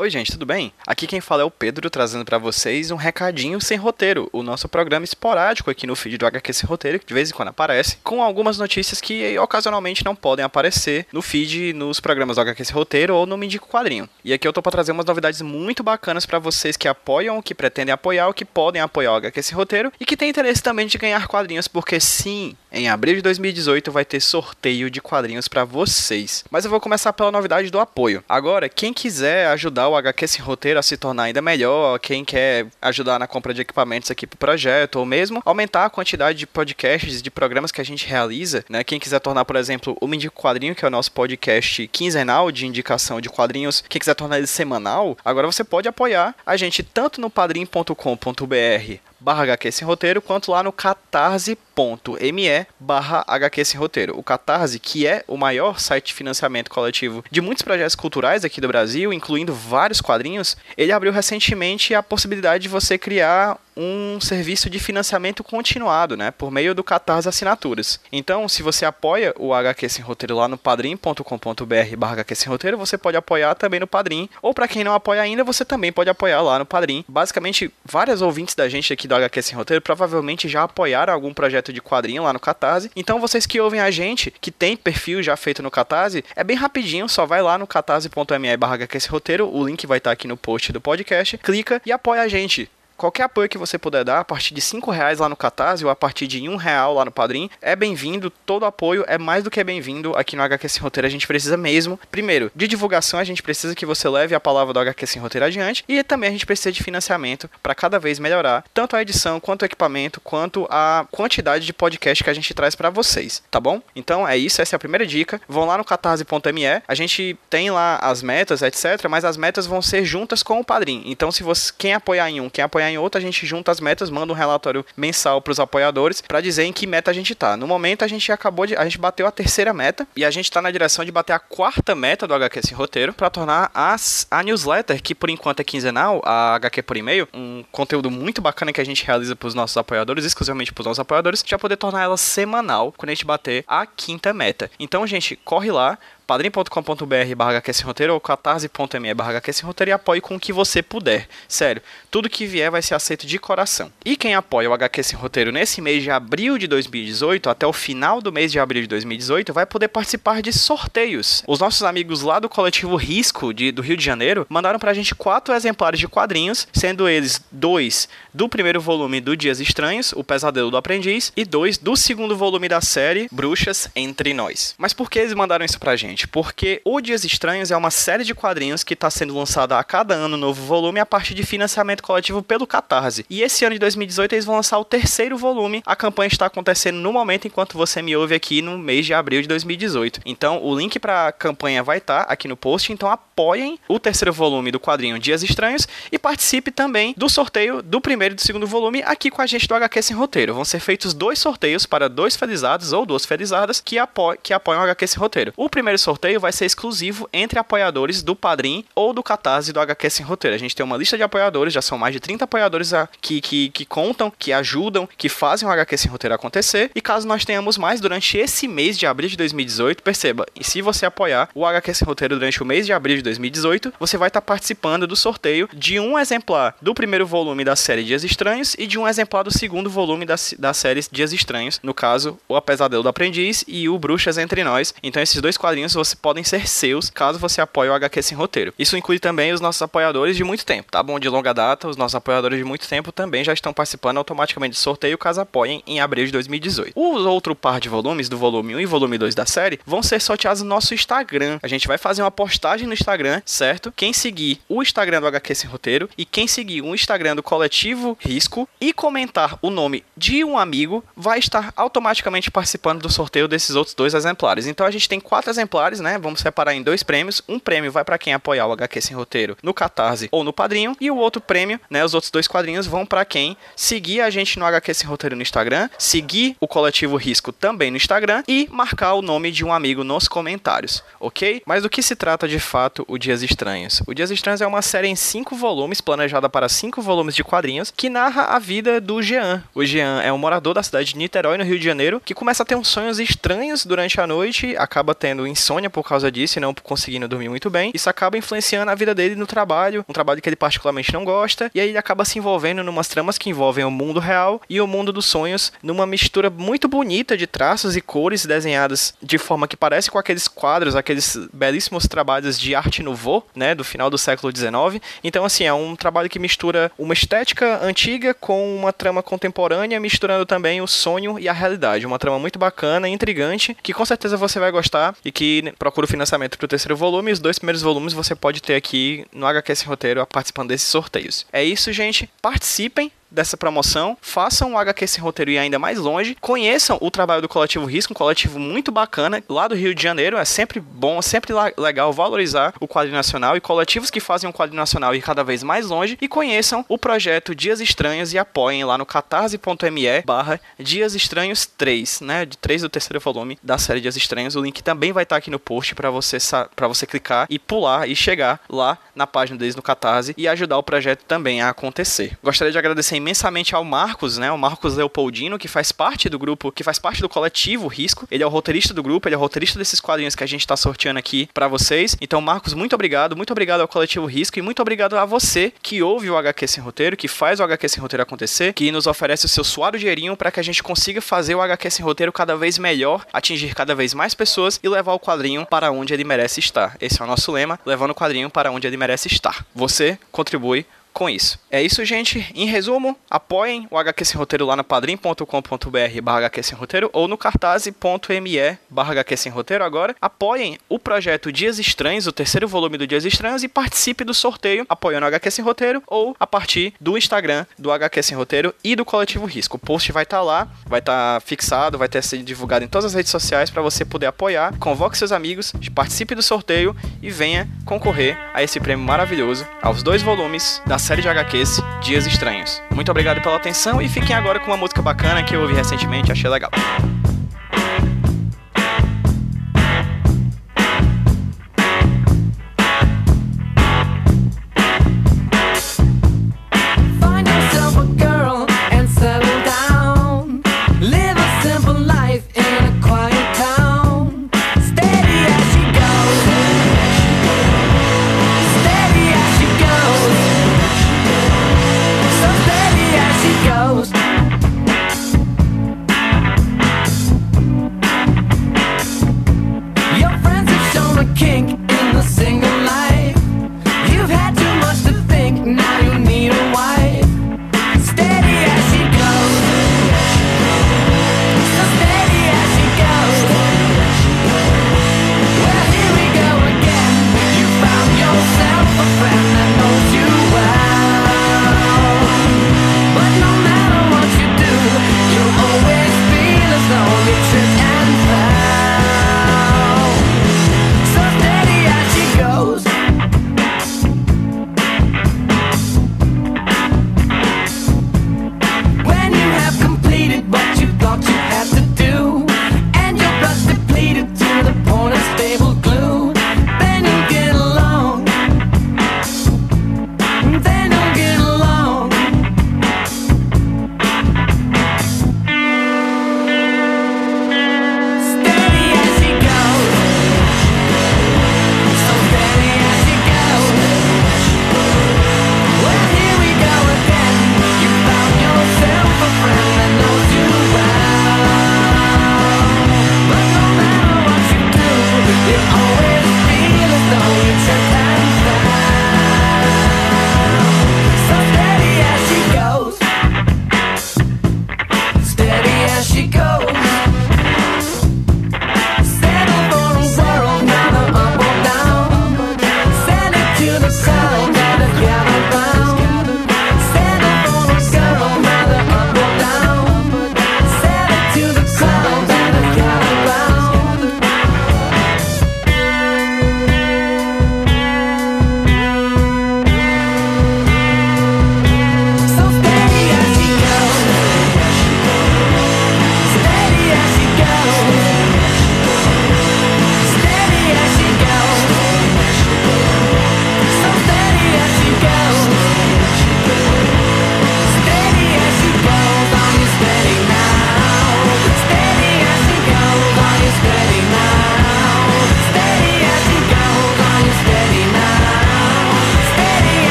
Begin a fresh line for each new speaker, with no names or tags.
Oi, gente, tudo bem? Aqui quem fala é o Pedro, trazendo para vocês um recadinho sem roteiro, o nosso programa esporádico aqui no feed do HQ Sem Roteiro, que de vez em quando aparece, com algumas notícias que ocasionalmente não podem aparecer no feed, nos programas do HQ Sem Roteiro ou no Me Indico Quadrinho. E aqui eu tô pra trazer umas novidades muito bacanas para vocês que apoiam, que pretendem apoiar, ou que podem apoiar o HQ Sem Roteiro e que têm interesse também de ganhar quadrinhos, porque sim, em abril de 2018 vai ter sorteio de quadrinhos para vocês. Mas eu vou começar pela novidade do apoio. Agora, quem quiser ajudar o HQ esse roteiro a se tornar ainda melhor, quem quer ajudar na compra de equipamentos aqui pro projeto, ou mesmo aumentar a quantidade de podcasts, de programas que a gente realiza, né? Quem quiser tornar, por exemplo, o Indico Quadrinho, que é o nosso podcast quinzenal de indicação de quadrinhos, quem quiser tornar ele semanal, agora você pode apoiar a gente tanto no padrim.com.br barra HQ Sem Roteiro, quanto lá no catarse.me barra HQ Sem Roteiro. O Catarse, que é o maior site de financiamento coletivo de muitos projetos culturais aqui do Brasil, incluindo vários quadrinhos, ele abriu recentemente a possibilidade de você criar um serviço de financiamento continuado, né, por meio do Catarse Assinaturas. Então, se você apoia o HQ Sem Roteiro lá no padrim.com.br barra Roteiro, você pode apoiar também no Padrim, ou para quem não apoia ainda, você também pode apoiar lá no Padrim. Basicamente, vários ouvintes da gente aqui do HQ Sem Roteiro provavelmente já apoiaram algum projeto de quadrinho lá no Catarse. Então, vocês que ouvem a gente, que tem perfil já feito no Catarse, é bem rapidinho, só vai lá no catarse.me barra Roteiro, o link vai estar aqui no post do podcast, clica e apoia a gente qualquer apoio que você puder dar, a partir de 5 reais lá no Catarse ou a partir de um real lá no Padrim, é bem-vindo. Todo apoio é mais do que bem-vindo aqui no HQ Sem Roteiro. A gente precisa mesmo, primeiro, de divulgação, a gente precisa que você leve a palavra do HQ Sem Roteiro adiante e também a gente precisa de financiamento para cada vez melhorar tanto a edição, quanto o equipamento, quanto a quantidade de podcast que a gente traz para vocês, tá bom? Então é isso, essa é a primeira dica. Vão lá no catarse.me, a gente tem lá as metas, etc, mas as metas vão ser juntas com o Padrim. Então se você quem apoiar em um, quem apoiar em outro, a gente junta as metas, manda um relatório mensal para os apoiadores para dizer em que meta a gente tá. No momento a gente acabou de, a gente bateu a terceira meta e a gente tá na direção de bater a quarta meta do HQ Sem Roteiro para tornar as, a newsletter, que por enquanto é quinzenal, a HQ por e-mail, um conteúdo muito bacana que a gente realiza para os nossos apoiadores, exclusivamente para os nossos apoiadores, já poder tornar ela semanal quando a gente bater a quinta meta. Então, gente, corre lá, padrim.com.br barra roteiro ou catarse.me barra roteiro e apoie com o que você puder. Sério, tudo que vier vai ser aceito de coração. E quem apoia o HQ Sem Roteiro nesse mês de abril de 2018, até o final do mês de abril de 2018, vai poder participar de sorteios. Os nossos amigos lá do coletivo Risco, de, do Rio de Janeiro, mandaram pra gente quatro exemplares de quadrinhos, sendo eles dois do primeiro volume do Dias Estranhos, O Pesadelo do Aprendiz, e dois do segundo volume da série Bruxas Entre Nós. Mas por que eles mandaram isso pra gente? Porque O Dias Estranhos é uma série de quadrinhos que está sendo lançada a cada ano novo volume a partir de financiamento coletivo pelo Catarse. E esse ano de 2018 eles vão lançar o terceiro volume. A campanha está acontecendo no momento enquanto você me ouve aqui no mês de abril de 2018. Então o link para a campanha vai estar tá aqui no post, então apoiem o terceiro volume do quadrinho Dias Estranhos e participe também do sorteio do primeiro e do segundo volume aqui com a gente do HQ Sem Roteiro. Vão ser feitos dois sorteios para dois felizados ou duas felizadas que, apo que apoiam o HQ Sem Roteiro. O primeiro sorteio vai ser exclusivo entre apoiadores do Padrim ou do Catarse do HQ Sem Roteiro. A gente tem uma lista de apoiadores, já são mais de 30 apoiadores que, que, que contam, que ajudam, que fazem o HQ Sem Roteiro acontecer. E caso nós tenhamos mais durante esse mês de abril de 2018, perceba, e se você apoiar o HQ Sem Roteiro durante o mês de abril de 2018, você vai estar participando do sorteio de um exemplar do primeiro volume da série Dias Estranhos e de um exemplar do segundo volume da, da série Dias Estranhos. No caso, O Apesadelo do Aprendiz e o Bruxas Entre Nós. Então, esses dois quadrinhos você podem ser seus caso você apoie o HQ Sem Roteiro. Isso inclui também os nossos apoiadores de muito tempo, tá bom? De longa data, os nossos apoiadores de muito tempo também já estão participando automaticamente do sorteio caso apoiem em abril de 2018. Os outro par de volumes, do volume 1 e volume 2 da série, vão ser sorteados no nosso Instagram. A gente vai fazer uma postagem no Instagram, certo? Quem seguir o Instagram do HQ Sem Roteiro e quem seguir o Instagram do Coletivo Risco e comentar o nome de um amigo vai estar automaticamente participando do sorteio desses outros dois exemplares. Então a gente tem quatro exemplares, né? Vamos separar em dois prêmios. Um prêmio vai para quem apoiar o HQ Sem Roteiro no Catarse ou no Padrinho. E o outro prêmio, né? Os outros dois quadrinhos vão para quem seguir a gente no HQ Sem Roteiro no Instagram, seguir o Coletivo Risco também no Instagram e marcar o nome de um amigo nos comentários, ok? Mas do que se trata de fato o Dias Estranhos? O Dias Estranhos é uma série em cinco volumes, planejada para cinco volumes de quadrinhos, que narra a vida do Jean. O Jean é um morador da cidade de Niterói, no Rio de Janeiro, que começa a ter uns sonhos estranhos durante a noite, acaba tendo insônia insônia por causa disso e não conseguindo dormir muito bem. Isso acaba influenciando a vida dele no trabalho, um trabalho que ele particularmente não gosta, e aí ele acaba se envolvendo numas tramas que envolvem o mundo real e o mundo dos sonhos, numa mistura muito bonita de traços e cores desenhadas de forma que parece com aqueles quadros, aqueles belíssimos trabalhos de arte nouveau, né, do final do século XIX. Então, assim, é um trabalho que mistura uma estética antiga com uma trama contemporânea, misturando também o sonho e a realidade. Uma trama muito bacana, intrigante, que com certeza você vai gostar e que procura o financiamento para o terceiro volume. Os dois primeiros volumes você pode ter aqui no HQ Sem Roteiro participando desses sorteios. É isso, gente. Participem dessa promoção, façam o HQ Sem Roteiro ir ainda mais longe, conheçam o trabalho do Coletivo Risco, um coletivo muito bacana, lá do Rio de Janeiro, é sempre bom, é sempre legal valorizar o quadro nacional e coletivos que fazem o quadro nacional ir cada vez mais longe, e conheçam o projeto Dias Estranhos e apoiem lá no catarse.me barra Dias Estranhos 3, né, de 3 do terceiro volume da série Dias Estranhos, o link também vai estar aqui no post para você, você clicar e pular e chegar lá na página deles no Catarse e ajudar o projeto também a acontecer. Gostaria de agradecer imensamente ao Marcos, né? O Marcos Leopoldino, que faz parte do grupo, que faz parte do coletivo Risco. Ele é o roteirista do grupo, ele é o roteirista desses quadrinhos que a gente está sorteando aqui para vocês. Então, Marcos, muito obrigado, muito obrigado ao coletivo Risco e muito obrigado a você que ouve o HQ Sem Roteiro, que faz o HQ Sem Roteiro acontecer, que nos oferece o seu suado dinheirinho para que a gente consiga fazer o HQ Sem Roteiro cada vez melhor, atingir cada vez mais pessoas e levar o quadrinho para onde ele merece estar. Esse é o nosso lema, levando o quadrinho para onde ele merece estar. Você contribui com isso. É isso, gente. Em resumo, apoiem o HQ Sem Roteiro lá no padrim.com.br barra HQ Sem Roteiro ou no cartaz.me barra HQ Sem Roteiro agora. Apoiem o projeto Dias Estranhos, o terceiro volume do Dias Estranhos e participe do sorteio apoiando o HQ Sem Roteiro ou a partir do Instagram do HQ Sem Roteiro e do Coletivo Risco. O post vai estar tá lá, vai estar tá fixado, vai ter sido divulgado em todas as redes sociais para você poder apoiar. Convoque seus amigos, participe do sorteio e venha concorrer a esse prêmio maravilhoso aos dois volumes da série de HQs Dias Estranhos. Muito obrigado pela atenção e fiquem agora com uma música bacana que eu ouvi recentemente e achei legal.